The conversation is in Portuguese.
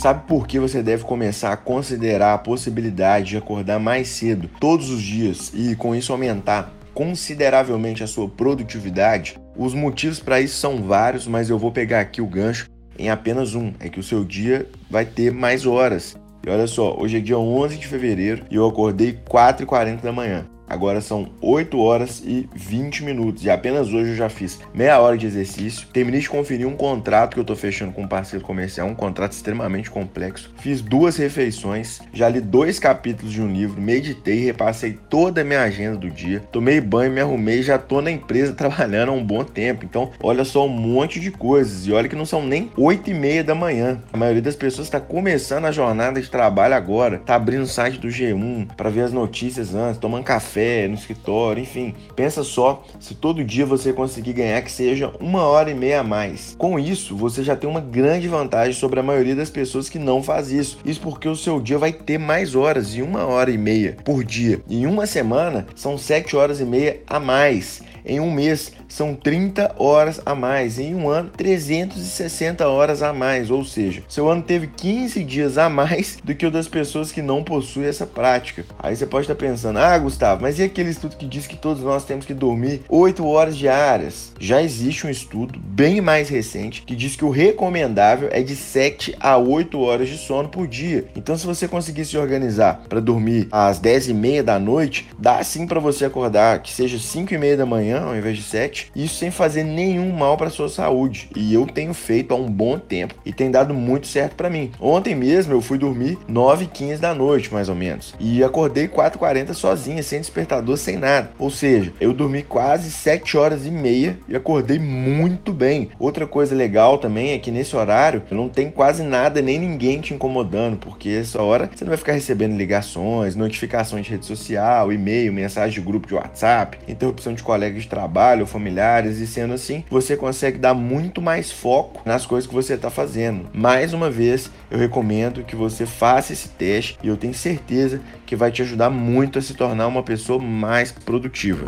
Sabe por que você deve começar a considerar a possibilidade de acordar mais cedo todos os dias e com isso aumentar consideravelmente a sua produtividade? Os motivos para isso são vários, mas eu vou pegar aqui o gancho em apenas um: é que o seu dia vai ter mais horas. E olha só, hoje é dia 11 de fevereiro e eu acordei 4h40 da manhã. Agora são 8 horas e 20 minutos e apenas hoje eu já fiz meia hora de exercício. Terminei de conferir um contrato que eu tô fechando com um parceiro comercial, um contrato extremamente complexo. Fiz duas refeições, já li dois capítulos de um livro, meditei, repassei toda a minha agenda do dia, tomei banho, me arrumei, já tô na empresa trabalhando há um bom tempo. Então, olha só um monte de coisas e olha que não são nem 8 e meia da manhã. A maioria das pessoas está começando a jornada de trabalho agora, tá abrindo o site do G1 para ver as notícias antes, tomando café café, no escritório, enfim. Pensa só se todo dia você conseguir ganhar que seja uma hora e meia a mais. Com isso, você já tem uma grande vantagem sobre a maioria das pessoas que não faz isso. Isso porque o seu dia vai ter mais horas, e uma hora e meia por dia. Em uma semana, são sete horas e meia a mais. Em um mês, são 30 horas a mais. Em um ano, 360 horas a mais. Ou seja, seu ano teve 15 dias a mais do que o das pessoas que não possuem essa prática. Aí você pode estar pensando, ah, Gustavo, mas e aquele estudo que diz que todos nós temos que dormir 8 horas diárias? Já existe um estudo bem mais recente que diz que o recomendável é de 7 a 8 horas de sono por dia. Então, se você conseguir se organizar para dormir às 10 e meia da noite, dá sim para você acordar que seja 5 e meia da manhã ao invés de 7 isso sem fazer nenhum mal para sua saúde. E eu tenho feito há um bom tempo e tem dado muito certo para mim. Ontem mesmo eu fui dormir 9 h 15 da noite, mais ou menos, e acordei 4h40 sozinha, sem despertador, sem nada. Ou seja, eu dormi quase 7 horas e meia e acordei muito bem. Outra coisa legal também é que nesse horário não tem quase nada nem ninguém te incomodando, porque essa hora você não vai ficar recebendo ligações, notificações de rede social, e-mail, mensagem de grupo de WhatsApp, interrupção de colegas de trabalho familiares e sendo assim, você consegue dar muito mais foco nas coisas que você está fazendo. Mais uma vez, eu recomendo que você faça esse teste e eu tenho certeza que vai te ajudar muito a se tornar uma pessoa mais produtiva.